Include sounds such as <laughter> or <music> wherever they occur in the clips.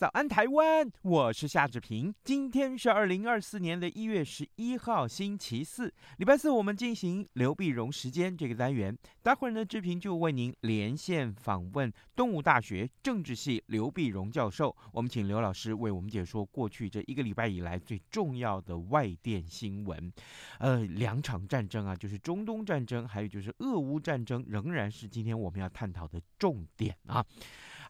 早安，台湾！我是夏志平。今天是二零二四年的一月十一号，星期四，礼拜四，我们进行刘碧荣时间这个单元。待会儿呢，志平就为您连线访问动物大学政治系刘碧荣教授。我们请刘老师为我们解说过去这一个礼拜以来最重要的外电新闻。呃，两场战争啊，就是中东战争，还有就是俄乌战争，仍然是今天我们要探讨的重点啊。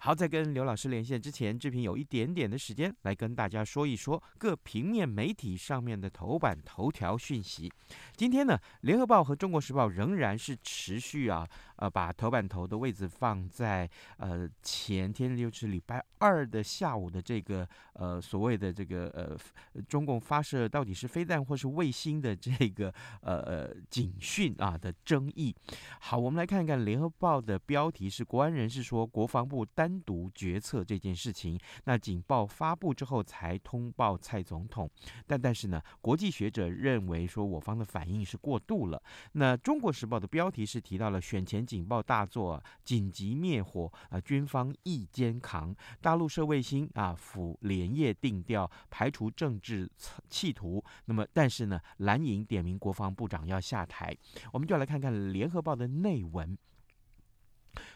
好，在跟刘老师连线之前，志平有一点点的时间来跟大家说一说各平面媒体上面的头版头条讯息。今天呢，《联合报》和《中国时报》仍然是持续啊，呃，把头版头的位置放在呃前天，就是礼拜二的下午的这个呃所谓的这个呃中共发射到底是飞弹或是卫星的这个呃呃警讯啊的争议。好，我们来看一看《联合报》的标题是：国安人士说，国防部。单独决策这件事情，那警报发布之后才通报蔡总统，但但是呢，国际学者认为说我方的反应是过度了。那《中国时报》的标题是提到了选前警报大作，紧急灭火啊，军方一肩扛，大陆射卫星啊，府连夜定调，排除政治企图。那么，但是呢，蓝营点名国防部长要下台，我们就来看看《联合报》的内文。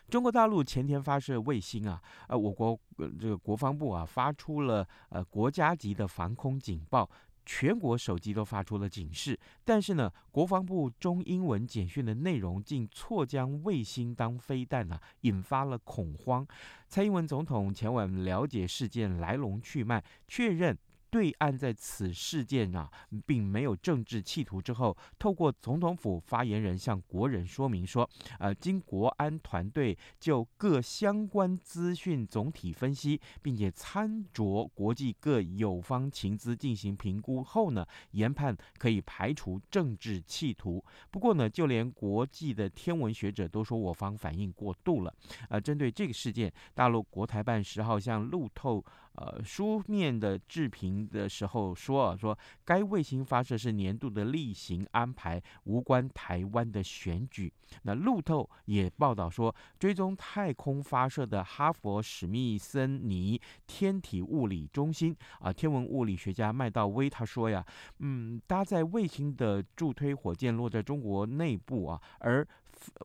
中国大陆前天发射卫星啊，呃，我国这个国防部啊发出了呃国家级的防空警报，全国手机都发出了警示。但是呢，国防部中英文简讯的内容竟错将卫星当飞弹啊，引发了恐慌。蔡英文总统前往了解事件来龙去脉，确认。对岸在此事件啊，并没有政治企图之后，透过总统府发言人向国人说明说，呃，经国安团队就各相关资讯总体分析，并且参酌国际各友方情资进行评估后呢，研判可以排除政治企图。不过呢，就连国际的天文学者都说我方反应过度了。呃，针对这个事件，大陆国台办十号向路透。呃，书面的置评的时候说啊，说该卫星发射是年度的例行安排，无关台湾的选举。那路透也报道说，追踪太空发射的哈佛史密森尼天体物理中心啊，天文物理学家麦道威他说呀，嗯，搭载卫星的助推火箭落在中国内部啊，而。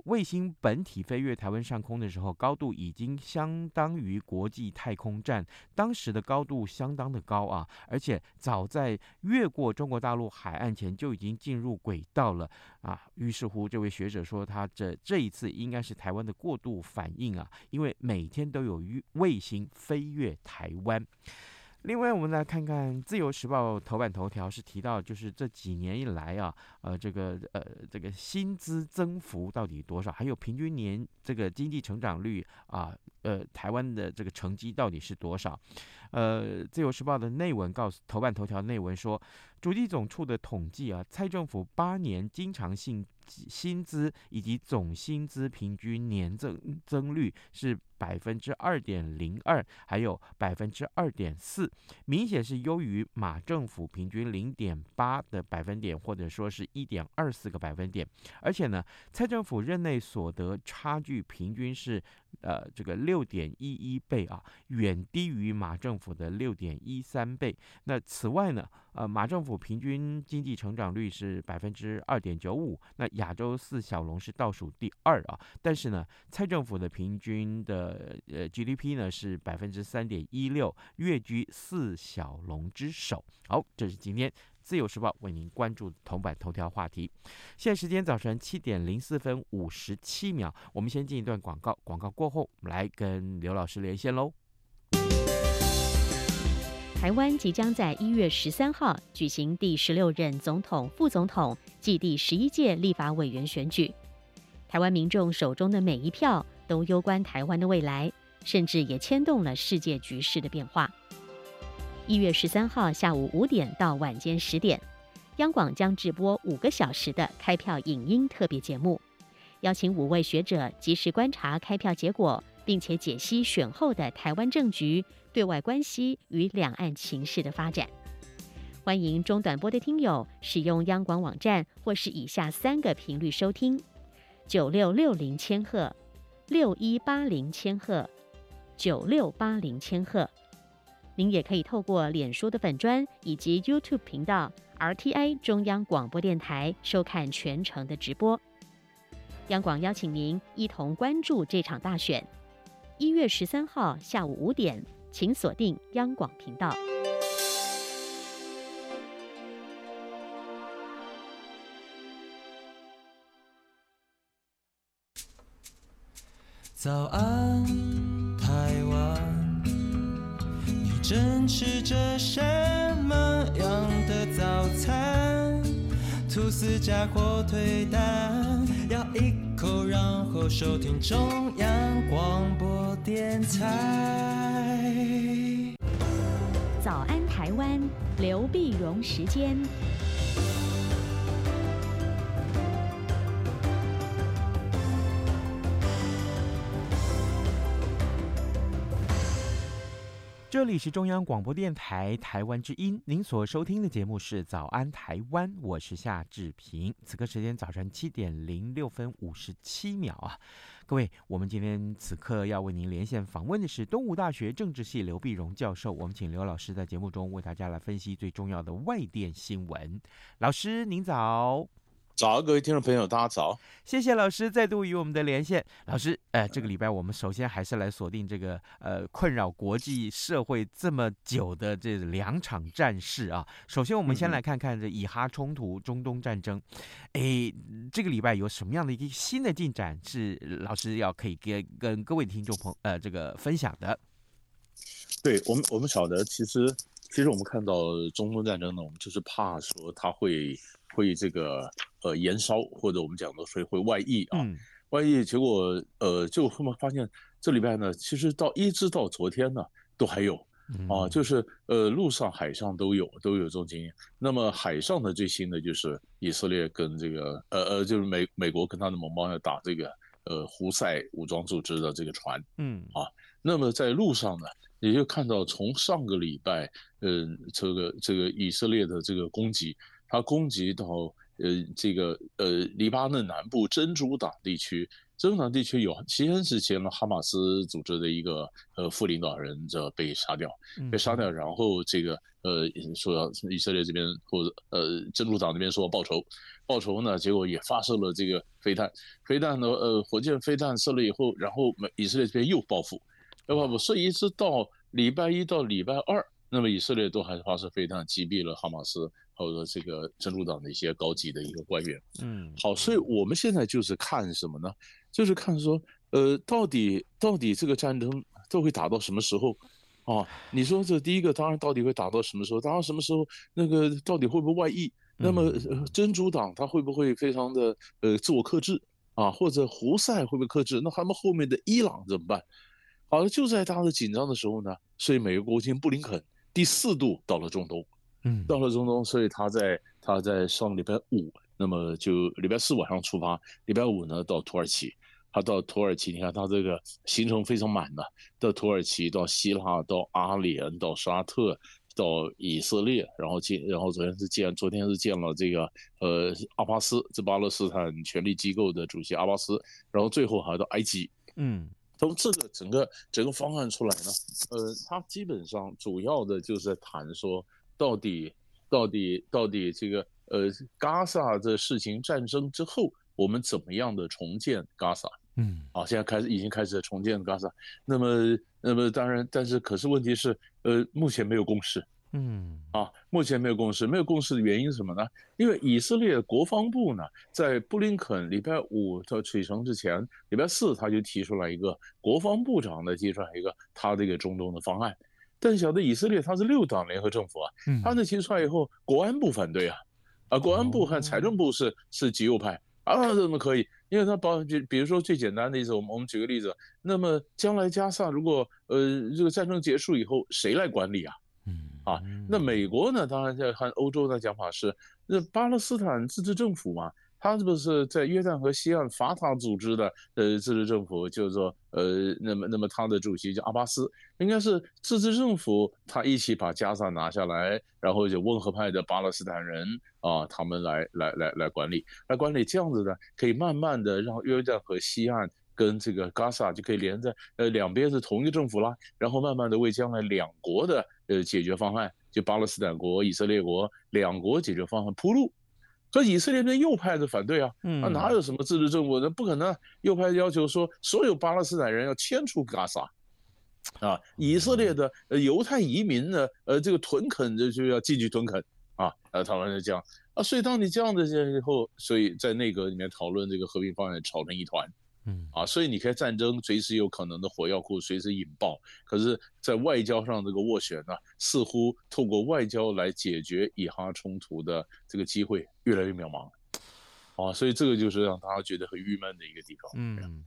卫星本体飞越台湾上空的时候，高度已经相当于国际太空站，当时的高度相当的高啊，而且早在越过中国大陆海岸前就已经进入轨道了啊。于是乎，这位学者说，他这这一次应该是台湾的过度反应啊，因为每天都有卫星飞越台湾。另外，我们来看看《自由时报》头版头条是提到，就是这几年以来啊，呃，这个呃，这个薪资增幅到底多少？还有平均年这个经济成长率啊，呃，台湾的这个成绩到底是多少？呃，《自由时报》的内文告诉头版头条内文说，主计总处的统计啊，蔡政府八年经常性薪资以及总薪资平均年增增率是百分之二点零二，还有百分之二点四，明显是优于马政府平均零点八的百分点，或者说是一点二四个百分点。而且呢，蔡政府任内所得差距平均是呃这个六点一一倍啊，远低于马政府的六点一三倍。那此外呢，呃马政府平均经济成长率是百分之二点九五，那亚洲四小龙是倒数第二啊。但是呢，蔡政府的平均的呃，GDP 呢是百分之三点一六，跃居四小龙之首。好，这是今天自由时报为您关注的头版头条话题。现在时间早晨七点零四分五十七秒，我们先进一段广告，广告过后，我们来跟刘老师连线喽。台湾即将在一月十三号举行第十六任总统、副总统暨第十一届立法委员选举。台湾民众手中的每一票都攸关台湾的未来，甚至也牵动了世界局势的变化。一月十三号下午五点到晚间十点，央广将直播五个小时的开票影音特别节目，邀请五位学者及时观察开票结果，并且解析选后的台湾政局。对外关系与两岸情势的发展，欢迎中短波的听友使用央广网站或是以下三个频率收听：九六六零千赫、六一八零千赫、九六八零千赫。您也可以透过脸书的粉专以及 YouTube 频道 RTI 中央广播电台收看全程的直播。央广邀请您一同关注这场大选，一月十三号下午五点。请锁定央广频道。早安，台湾，你正吃着什么吐司加火腿蛋，咬一口，然后收听中央广播电台。早安，台湾，刘碧荣时间。这里是中央广播电台台湾之音，您所收听的节目是《早安台湾》，我是夏志平。此刻时间早晨七点零六分五十七秒啊，各位，我们今天此刻要为您连线访问的是东吴大学政治系刘碧荣教授，我们请刘老师在节目中为大家来分析最重要的外电新闻。老师，您早。早，各位听众朋友，大家早！谢谢老师再度与我们的连线。老师，呃，这个礼拜我们首先还是来锁定这个呃困扰国际社会这么久的这两场战事啊。首先，我们先来看看这以哈冲突、中东战争。哎，这个礼拜有什么样的一个新的进展是老师要可以跟跟各位听众朋友呃这个分享的？对我们，我们晓得，其实其实我们看到中东战争呢，我们就是怕说它会。会这个呃延烧，或者我们讲的所以会外溢啊，外溢结果呃就后面发现这礼拜呢，其实到一直到昨天呢都还有啊，就是呃陆上海上都有都有这种经验。那么海上的最新的就是以色列跟这个呃呃就是美美国跟他的盟邦要打这个呃胡塞武装组织的这个船，嗯啊，那么在路上呢，也就看到从上个礼拜嗯、呃、这个这个以色列的这个攻击。他攻击到呃这个呃黎巴嫩南部真主党地区，真主党地区有先是前呢哈马斯组织的一个呃副领导人这被杀掉，被杀掉，然后这个呃说要以色列这边或者呃真主党那边说要报仇，报仇呢，结果也发射了这个飞弹，飞弹呢呃火箭飞弹射了以后，然后以色列这边又报复，要报复，所以一直到礼拜一到礼拜二，那么以色列都还是发射飞弹击毙了哈马斯。或者这个真主党的一些高级的一个官员，嗯，好，所以我们现在就是看什么呢？就是看说，呃，到底到底这个战争都会打到什么时候？啊，你说这第一个当然到底会打到什么时候？打到什么时候？那个到底会不会外溢？那么真主党他会不会非常的呃自我克制啊？或者胡塞会不会克制？那他们后面的伊朗怎么办？好了，就在他的紧张的时候呢，所以美国国务卿布林肯第四度到了中东。嗯，到了中东，所以他在他在上礼拜五，那么就礼拜四晚上出发，礼拜五呢到土耳其，他到土耳其，你看他这个行程非常满的，到土耳其，到希腊，到阿联，到沙特，到以色列，然后见，然后昨天是见，昨天是见了这个呃阿巴斯，这巴勒斯坦权力机构的主席阿巴斯，然后最后还到埃及，嗯，从这个整个整个方案出来呢，呃，它基本上主要的就是在谈说。到底，到底，到底这个呃，加萨的事情战争之后，我们怎么样的重建加萨？嗯，好，现在开始已经开始重建加萨。那么，那么当然，但是可是问题是，呃，目前没有共识。嗯，啊，目前没有共识，没有共识的原因是什么呢？因为以色列国防部呢，在布林肯礼拜五的启程之前，礼拜四他就提出来一个国防部长的提出来一个他这个中东的方案。但晓得以色列他是六党联合政府啊，嗯，他那提出来以后，国安部反对啊，啊，国安部和财政部是、哦、是极右派啊，怎么可以？因为他包比比如说最简单的例子，我们我们举个例子，那么将来加萨如果呃这个战争结束以后，谁来管理啊？嗯啊，那美国呢？当然在和欧洲的讲法是，那巴勒斯坦自治政府嘛。他是不是在约旦河西岸法塔组织的呃自治政府，就是说呃，那么那么他的主席叫阿巴斯，应该是自治政府，他一起把加萨拿下来，然后就温和派的巴勒斯坦人啊，他们来来来来管理，来管理这样子的，可以慢慢的让约旦河西岸跟这个加萨就可以连在呃两边是同一个政府啦，然后慢慢的为将来两国的呃解决方案，就巴勒斯坦国、以色列国两国解决方案铺路。可以色列的右派的反对啊，啊哪有什么自治政府？那不可能。右派要求说，所有巴勒斯坦人要迁出加萨，啊，以色列的呃犹太移民呢，呃，这个屯垦就就要进去屯垦啊，呃，讨论是这样啊。所以当你这样的以后，所以在内阁里面讨论这个和平方案，吵成一团。嗯啊，所以你看战争随时有可能的火药库随时引爆，可是，在外交上这个斡旋呢，似乎透过外交来解决以哈冲突的这个机会越来越渺茫，啊，所以这个就是让大家觉得很郁闷的一个地方。嗯，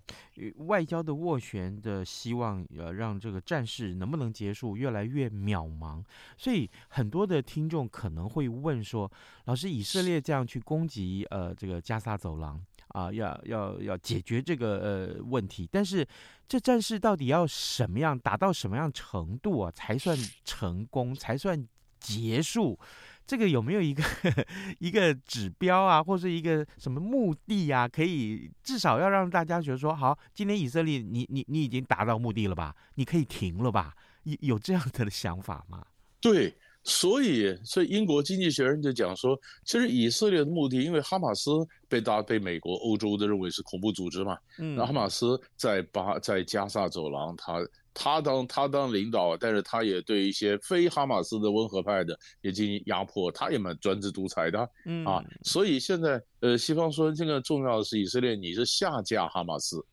外交的斡旋的希望，呃，让这个战事能不能结束越来越渺茫，所以很多的听众可能会问说，老师，以色列这样去攻击呃这个加沙走廊。啊，要要要解决这个呃问题，但是这战事到底要什么样达到什么样程度啊，才算成功，才算结束？这个有没有一个 <laughs> 一个指标啊，或是一个什么目的啊？可以至少要让大家觉得说，好，今天以色列你你你已经达到目的了吧？你可以停了吧？有有这样的想法吗？对。所以，所以英国经济学人就讲说，其实以色列的目的，因为哈马斯被大被美国、欧洲的认为是恐怖组织嘛，嗯，那哈马斯在巴在加萨走廊，他他当他当领导，但是他也对一些非哈马斯的温和派的也进行压迫，他也蛮专制独裁的，嗯啊，所以现在呃，西方说这个重要的是以色列，你是下架哈马斯。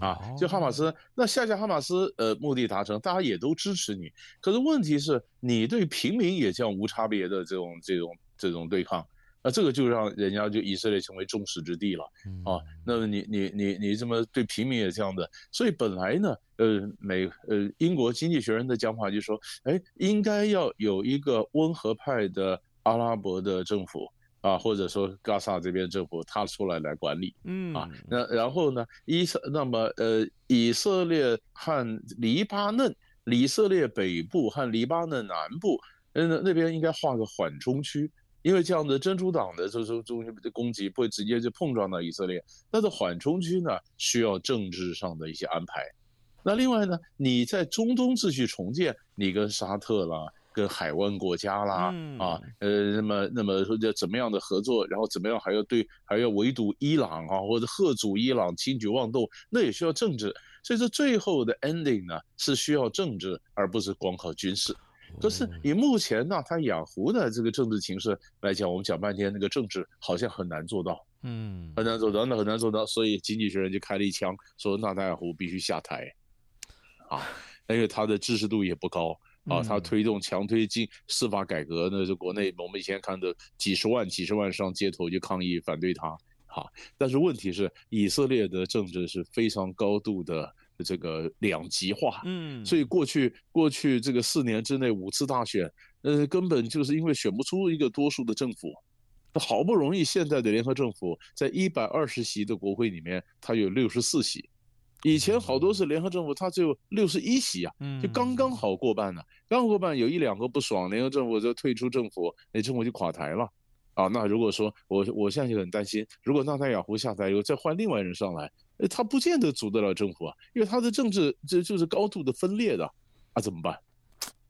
啊，就哈马斯，那下架哈马斯，呃，目的达成，大家也都支持你。可是问题是，你对平民也这样无差别的这种这种这种对抗，那这个就让人家就以色列成为众矢之的了。啊，那么你你你你这么对平民也这样的，所以本来呢，呃，美呃英国经济学人的讲法就是说，哎，应该要有一个温和派的阿拉伯的政府。啊，或者说，加萨这边政府他出来来管理，嗯啊，那然后呢，以色那么呃，以色列和黎巴嫩，以色列北部和黎巴嫩南部，那那边应该画个缓冲区，因为这样的真主党的就是中心的攻击不会直接就碰撞到以色列，但是缓冲区呢需要政治上的一些安排。那另外呢，你在中东秩序重建，你跟沙特啦。跟海湾国家啦，嗯、啊，呃，那么那么说要怎么样的合作，然后怎么样还要对还要围堵伊朗啊，或者吓阻伊朗轻举妄动，那也需要政治。所以说最后的 ending 呢是需要政治，而不是光靠军事。可是以目前呢，他雅湖的这个政治形势来讲，我们讲半天那个政治好像很难做到，嗯，很难做到，那很难做到。所以经济学人就开了一枪，说纳坦雅胡必须下台，啊，<laughs> 因为他的支持度也不高。啊，他推动强推进司法改革，那是国内我们以前看的几十万、几十万上街头去抗议反对他。哈，但是问题是，以色列的政治是非常高度的这个两极化。嗯，所以过去过去这个四年之内五次大选，呃，根本就是因为选不出一个多数的政府。好不容易现在的联合政府在一百二十席的国会里面，它有六十四席。以前好多是联合政府，它只有六十一席啊，就刚刚好过半呢、啊。刚刚过半，有一两个不爽，联合政府就退出政府，那政府就垮台了。啊，那如果说我我现在就很担心，如果纳塔雅胡下台以后再换另外人上来，他不见得组得了政府啊，因为他的政治这就是高度的分裂的，啊怎么办？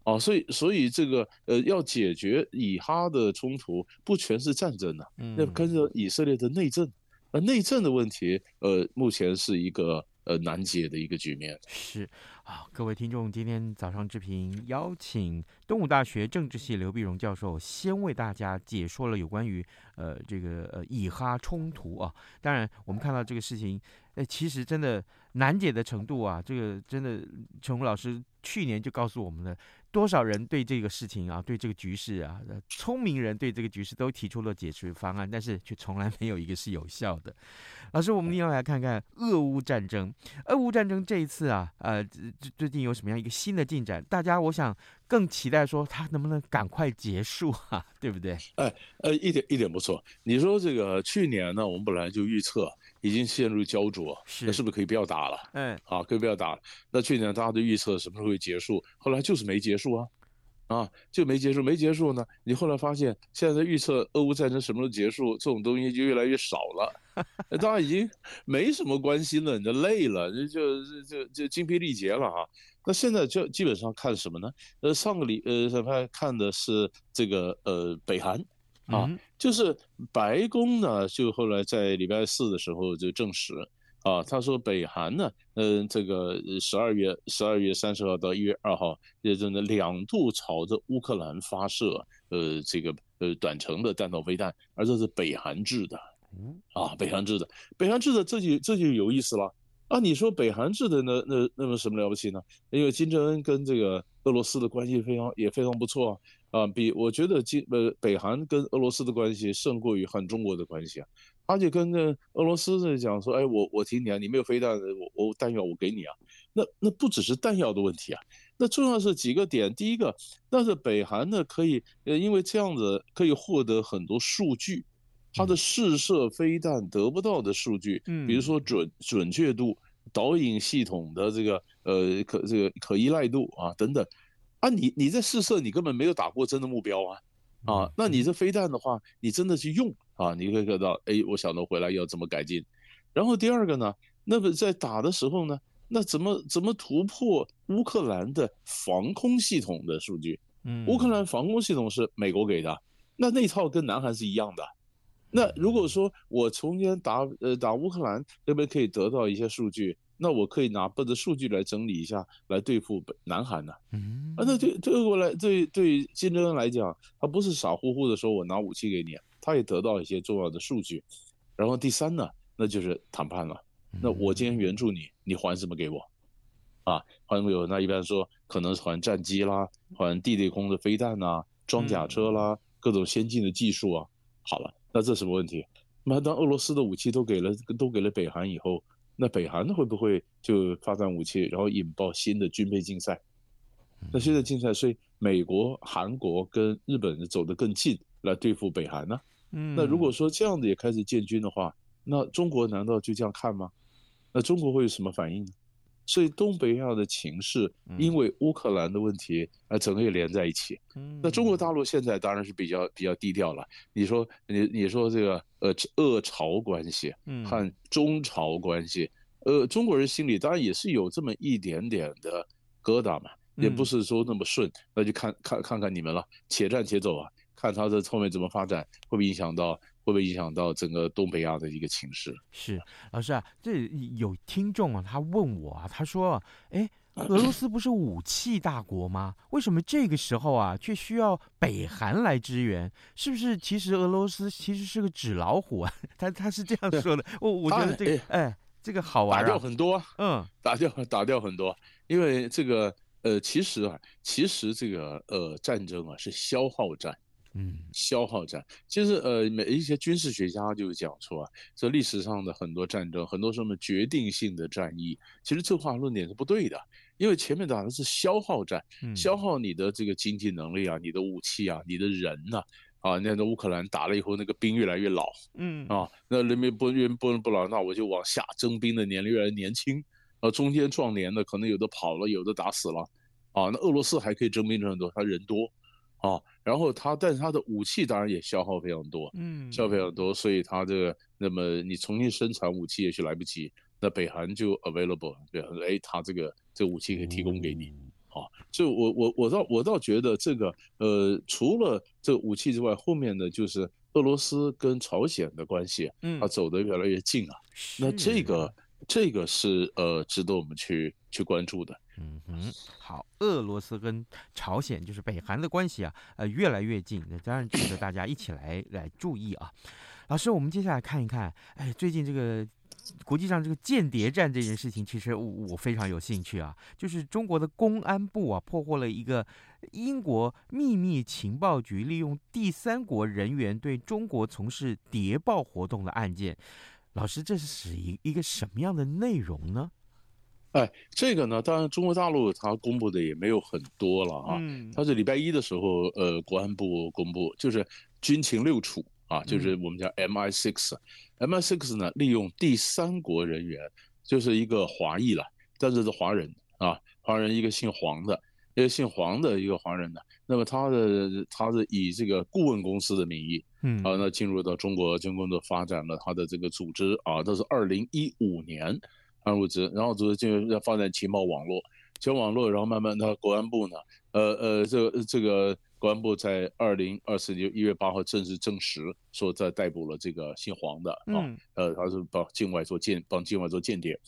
啊，所以所以这个呃要解决以哈的冲突，不全是战争的、啊，那跟着以色列的内政，呃内政的问题，呃目前是一个。呃，难解的一个局面。是啊，各位听众，今天早上之平邀请东吴大学政治系刘碧荣教授，先为大家解说了有关于呃这个呃以哈冲突啊。当然，我们看到这个事情哎，其实真的难解的程度啊，这个真的，琼老师去年就告诉我们了。多少人对这个事情啊，对这个局势啊，聪明人对这个局势都提出了解决方案，但是却从来没有一个是有效的。老师，我们要来看看俄乌战争。俄乌战争这一次啊，呃，最最近有什么样一个新的进展？大家我想更期待说，它能不能赶快结束啊？对不对？哎，呃，一点一点不错。你说这个去年呢，我们本来就预测。已经陷入焦灼，是那是不是可以不要打了？嗯，啊，可以不要打了。那去年大家都预测什么时候会结束，后来就是没结束啊，啊，就没结束，没结束呢。你后来发现，现在预测俄乌战争什么时候结束，这种东西就越来越少了。<laughs> 大家已经没什么关心了，你就累了，就就就就精疲力竭了啊。那现在就基本上看什么呢？呃，上个礼呃，上看看的是这个呃，北韩。啊，就是白宫呢，就后来在礼拜四的时候就证实，啊，他说北韩呢，嗯、呃，这个十二月十二月三十号到一月二号，也真的两度朝着乌克兰发射，呃，这个呃短程的弹道飞弹，而这是北韩制的，啊，北韩制的，北韩制的，这就这就有意思了，啊，你说北韩制的那，那那么什么了不起呢？因为金正恩跟这个俄罗斯的关系非常也非常不错啊。啊，比我觉得金呃北韩跟俄罗斯的关系胜过于和中国的关系啊，而且跟那俄罗斯在讲说，哎，我我听你啊，你没有飞弹，我我弹药我给你啊，那那不只是弹药的问题啊，那重要是几个点，第一个，那是北韩呢可以呃因为这样子可以获得很多数据，它的试射飞弹得不到的数据，嗯，比如说准准确度、导引系统的这个呃可这个可依赖度啊等等。啊，你你在试射，你根本没有打过真的目标啊，啊，那你这飞弹的话，你真的去用啊，你可以看到，哎，我晓得回来要怎么改进。然后第二个呢，那么在打的时候呢，那怎么怎么突破乌克兰的防空系统的数据？嗯，乌克兰防空系统是美国给的，那那套跟南韩是一样的。那如果说我从前打呃打乌克兰那边可以得到一些数据。那我可以拿不的数据来整理一下，来对付南韩呢？嗯，啊，那对对过来对对金正恩来讲，他不是傻乎乎的说我拿武器给你，他也得到一些重要的数据。然后第三呢，那就是谈判了。那我今天援助你，你还什么给我？啊，还什么有？那一般说可能是还战机啦，还地对空的飞弹呐，装甲车啦，各种先进的技术啊。好了，那这什么问题？那当俄罗斯的武器都给了都给了北韩以后。那北韩会不会就发展武器，然后引爆新的军备竞赛？那现在竞赛，所以美国、韩国跟日本走得更近来对付北韩呢？嗯，那如果说这样子也开始建军的话，那中国难道就这样看吗？那中国会有什么反应呢？所以东北亚的情势，因为乌克兰的问题，啊，整个也连在一起。那中国大陆现在当然是比较比较低调了。你说你你说这个呃俄朝关系和中朝关系，呃中国人心里当然也是有这么一点点的疙瘩嘛，也不是说那么顺。那就看看看看你们了，且战且走啊，看他这后面怎么发展，会不会影响到。会不会影响到整个东北亚的一个情势？是老师啊，这有听众啊，他问我啊，他说，哎，俄罗斯不是武器大国吗？为什么这个时候啊，却需要北韩来支援？是不是其实俄罗斯其实是个纸老虎啊？<laughs> 他他是这样说的。我我觉得这个，哎，这个好玩啊，打掉很多，嗯，打掉打掉很多，因为这个呃，其实啊，其实这个呃，战争啊是消耗战。嗯，消耗战。其实呃，每一些军事学家就讲说啊，这历史上的很多战争，很多什么决定性的战役，其实这话论点是不对的，因为前面打的是消耗战，消耗你的这个经济能力啊，你的武器啊，你的人呐，啊，那个乌克兰打了以后，那个兵越来越老，嗯。啊，那人民不越不不老，那我就往下征兵的年龄越来越年轻，啊，中间壮年的可能有的跑了，有的打死了，啊，那俄罗斯还可以征兵很多，他人多。啊，然后他，但是他的武器当然也消耗非常多，嗯，消耗非常多，所以他这个，那么你重新生产武器也许来不及，那北韩就 available，对，哎，他这个这个武器可以提供给你，好，就我我我倒我倒觉得这个，呃，除了这个武器之外，后面的就是俄罗斯跟朝鲜的关系，嗯，它走得越来越近啊，那这个。这个是呃值得我们去去关注的。嗯哼，好，俄罗斯跟朝鲜就是北韩的关系啊，呃，越来越近，那当然值得大家一起来来注意啊。老师，我们接下来看一看，哎，最近这个国际上这个间谍战这件事情，其实我我非常有兴趣啊。就是中国的公安部啊，破获了一个英国秘密情报局利用第三国人员对中国从事谍报活动的案件。老师，这是属于一个什么样的内容呢？哎，这个呢，当然中国大陆它公布的也没有很多了啊。嗯，它是礼拜一的时候，呃，国安部公布，就是军情六处啊，就是我们叫 MI6。MI6 呢，利用第三国人员，就是一个华裔了，但是是华人啊，华人一个姓黄的，一个姓黄的一个华人呢。那么他的他是以这个顾问公司的名义，嗯，啊，那进入到中国军工的发展了他的这个组织啊，这是二零一五年。安入职，然后组织进入要发展情报网络，情报网络，然后慢慢的国安部呢，呃呃，这个这个国安部在二零二四年一月八号正式证实说在逮捕了这个姓黄的啊，呃，他是帮境外做间帮境外做间谍。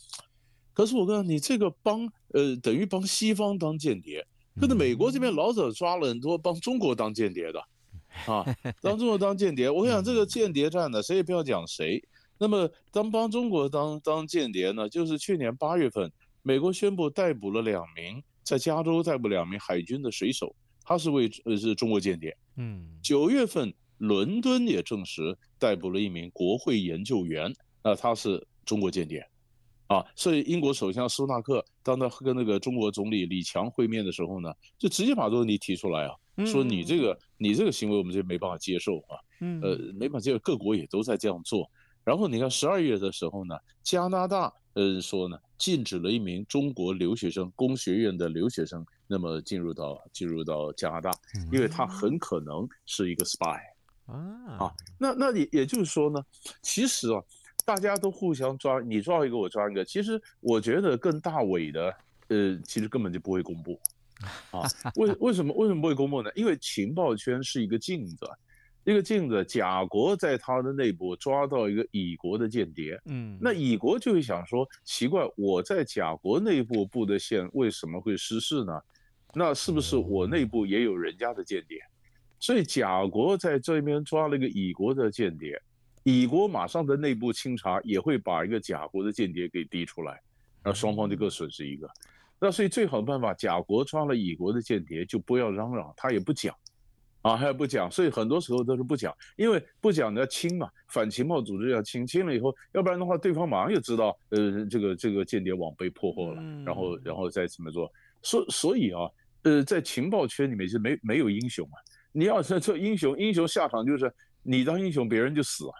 可是我告诉你，这个帮呃等于帮西方当间谍，可是美国这边老早抓了很多帮中国当间谍的，<laughs> 啊，当中国当间谍。我跟你讲这个间谍战呢，谁也不要讲谁。那么，当帮中国当当间谍呢？就是去年八月份，美国宣布逮捕了两名在加州逮捕两名海军的水手，他是为呃是中国间谍。嗯，九月份，伦敦也证实逮捕了一名国会研究员，那他是中国间谍。啊，所以英国首相苏纳克当他跟那个中国总理李强会面的时候呢，就直接把这个问题提出来啊，说你这个你这个行为我们就没办法接受啊。嗯，呃，没办法接受，各国也都在这样做。然后你看，十二月的时候呢，加拿大呃说呢，禁止了一名中国留学生，工学院的留学生，那么进入到进入到加拿大，因为他很可能是一个 spy 啊啊，那那也也就是说呢，其实啊，大家都互相抓，你抓一个我抓一个，其实我觉得更大尾的，呃，其实根本就不会公布啊，为为什么为什么不会公布呢？因为情报圈是一个镜子。一个镜子，甲国在他的内部抓到一个乙国的间谍，嗯，那乙国就会想说，奇怪，我在甲国内部布的线为什么会失事呢？那是不是我内部也有人家的间谍？所以甲国在这边抓了一个乙国的间谍，乙国马上的内部清查也会把一个甲国的间谍给滴出来，那双方就各损失一个。那所以最好的办法，甲国抓了乙国的间谍，就不要嚷嚷，他也不讲。啊，还要不讲，所以很多时候都是不讲，因为不讲你要清嘛，反情报组织要清，清了以后，要不然的话，对方马上就知道，呃，这个这个间谍网被破获了，然后然后再怎么做，所所以啊，呃，在情报圈里面是没没有英雄啊，你要是做英雄，英雄下场就是你当英雄，别人就死了，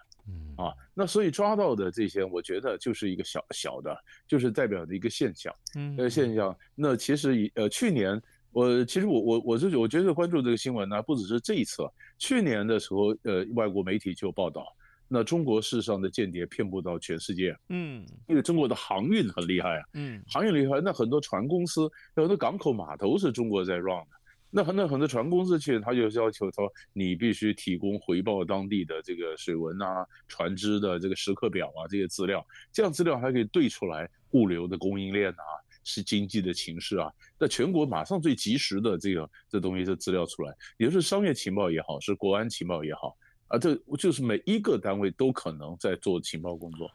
啊，那所以抓到的这些，我觉得就是一个小小的，就是代表的一个现象，嗯，呃，现象，那其实呃去年。我其实我我我是我觉得关注这个新闻呢，不只是这一次。去年的时候，呃，外国媒体就报道，那中国事实上的间谍遍布到全世界。嗯，因为中国的航运很厉害啊。嗯，航运厉害，那很多船公司，很多港口码头是中国在 run 的。那很多很多船公司去，他就要求说，你必须提供回报当地的这个水文啊、船只的这个时刻表啊这些资料，这样资料还可以对出来物流的供应链啊。是经济的情势啊，那全国马上最及时的这个这东西这资料出来，也就是商业情报也好，是国安情报也好，啊，这就是每一个单位都可能在做情报工作，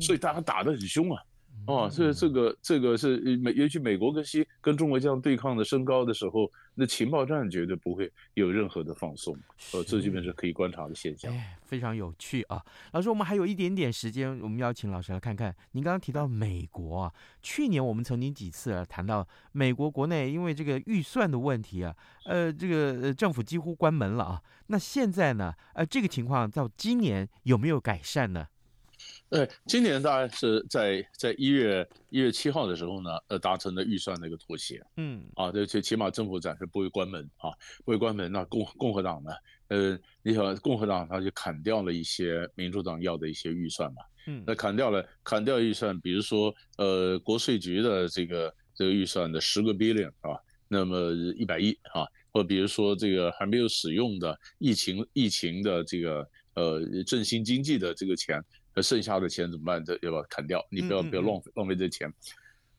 所以大家打得很凶啊。哦，这这个这个是美，尤其美国跟西跟中国这样对抗的升高的时候，那情报战绝对不会有任何的放松。呃，这基本是可以观察的现象。哎，非常有趣啊！老师，我们还有一点点时间，我们邀请老师来看看。您刚刚提到美国啊，去年我们曾经几次啊谈到美国国内因为这个预算的问题啊，呃，这个政府几乎关门了啊。那现在呢，呃，这个情况到今年有没有改善呢？对，今年大概是在在一月一月七号的时候呢，呃，达成了预算的一个妥协。嗯，啊，这起起码政府暂时不会关门啊，不会关门。那共共和党呢，呃，你想共和党他就砍掉了一些民主党要的一些预算嘛。嗯，那砍掉了砍掉预算，比如说呃，国税局的这个这个预算的十个 billion 啊，那么一百亿啊，或比如说这个还没有使用的疫情疫情的这个。呃，振兴经济的这个钱，那剩下的钱怎么办？这要不要砍掉？你不要不要浪费浪费这钱。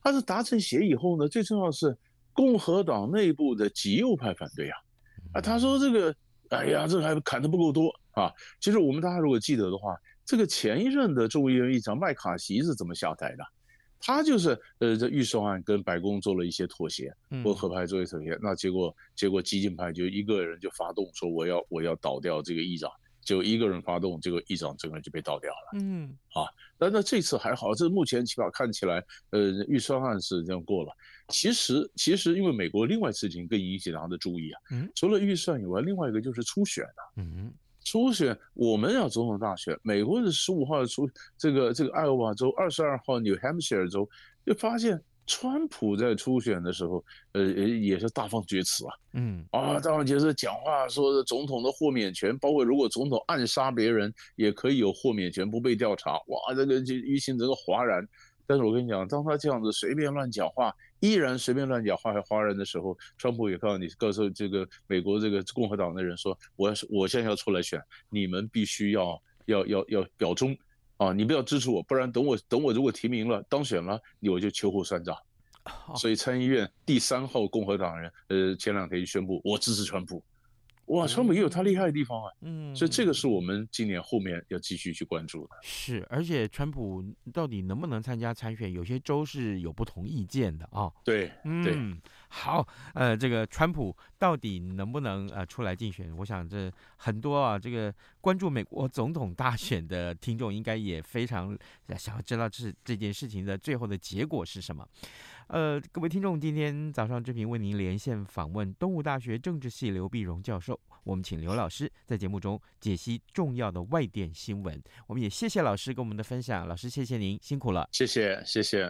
他是达成协议以后呢，最重要的是共和党内部的极右派反对啊，啊，他说这个，哎呀，这还砍得不够多啊。其实我们大家如果记得的话，这个前一任的众议院议长麦卡锡是怎么下台的？他就是呃，这预算案跟白宫做了一些妥协，共和派做一些妥协，那结果结果激进派就一个人就发动说我要我要倒掉这个议长，就一个人发动，这个议长整个人就被倒掉了。嗯，啊，但那这次还好，这目前起码看起来，呃，预算案是这样过了。其实其实因为美国另外事情更引起大家的注意啊，除了预算以外，另外一个就是初选啊。嗯。初选，我们要总统大选。美国是十五号出这个这个爱奥瓦州，二十二号 New Hampshire 州，就发现川普在初选的时候，呃，也是大放厥词啊。嗯啊，大放厥词讲话说总统的豁免权，包括如果总统暗杀别人，也可以有豁免权，不被调查。哇，这个就舆情整个哗然。但是我跟你讲，当他这样子随便乱讲话，依然随便乱讲话还哗然的时候，川普也告诉你，告诉这个美国这个共和党的人说，我要是我现在要出来选，你们必须要要要要表忠啊，你不要支持我，不然等我等我如果提名了当选了，你我就秋后算账。所以参议院第三号共和党人，呃，前两天就宣布我支持川普。哇，川普也有他厉害的地方啊，嗯，所以这个是我们今年后面要继续去关注的。是，而且川普到底能不能参加参选，有些州是有不同意见的啊。对，嗯，对好，呃，这个川普到底能不能呃出来竞选？我想这很多啊，这个关注美国总统大选的听众应该也非常想要知道这这件事情的最后的结果是什么。呃，各位听众，今天早上志平为您连线访问东吴大学政治系刘碧荣教授，我们请刘老师在节目中解析重要的外电新闻。我们也谢谢老师跟我们的分享，老师谢谢您，辛苦了，谢谢谢谢。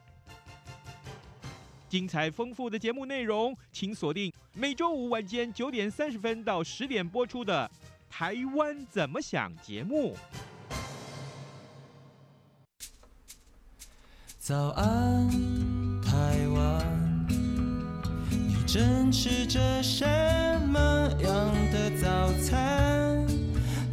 精彩丰富的节目内容，请锁定每周五晚间九点三十分到十点播出的《台湾怎么想》节目。早安，台湾，你正吃着什么样的早餐？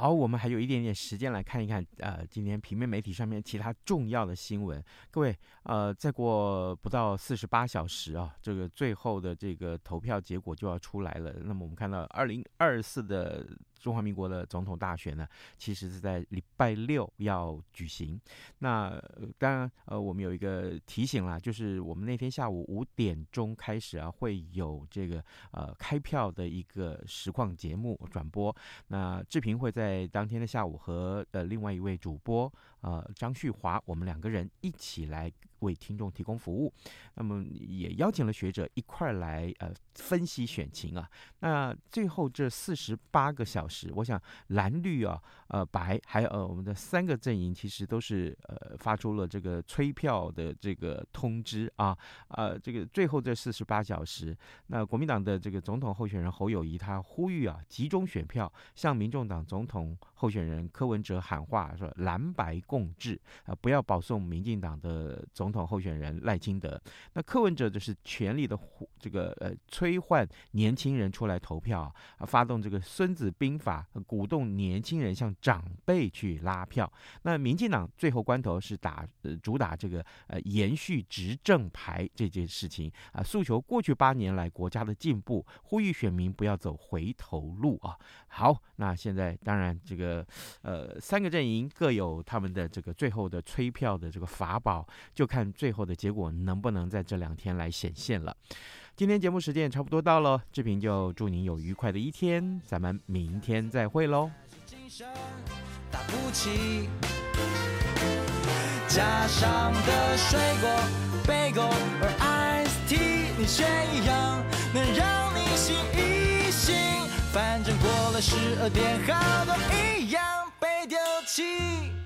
好，我们还有一点点时间来看一看，呃，今天平面媒体上面其他重要的新闻。各位，呃，再过不到四十八小时啊，这个最后的这个投票结果就要出来了。那么我们看到二零二四的。中华民国的总统大选呢，其实是在礼拜六要举行。那当然，呃，我们有一个提醒啦，就是我们那天下午五点钟开始啊，会有这个呃开票的一个实况节目转播。那志平会在当天的下午和呃另外一位主播呃张旭华，我们两个人一起来。为听众提供服务，那么也邀请了学者一块儿来呃分析选情啊。那最后这四十八个小时，我想蓝绿啊、呃白还有呃我们的三个阵营其实都是呃发出了这个催票的这个通知啊。呃，这个最后这四十八小时，那国民党的这个总统候选人侯友谊他呼吁啊集中选票，向民众党总统候选人柯文哲喊话说蓝白共治啊，不要保送民进党的总。统候选人赖清德，那柯文哲就是全力的呼这个呃催唤年轻人出来投票啊，发动这个孙子兵法，鼓动年轻人向长辈去拉票。那民进党最后关头是打呃主打这个呃延续执政牌这件事情啊，诉求过去八年来国家的进步，呼吁选民不要走回头路啊。好，那现在当然这个呃三个阵营各有他们的这个最后的催票的这个法宝，就。看最后的结果能不能在这两天来显现了。今天节目时间也差不多到了，志平就祝您有愉快的一天，咱们明天再会喽。精神打不起。加上的水果被拱，而 ice tea 你却一样能让你醒一醒。反正过了十二点，好多一样被丢弃。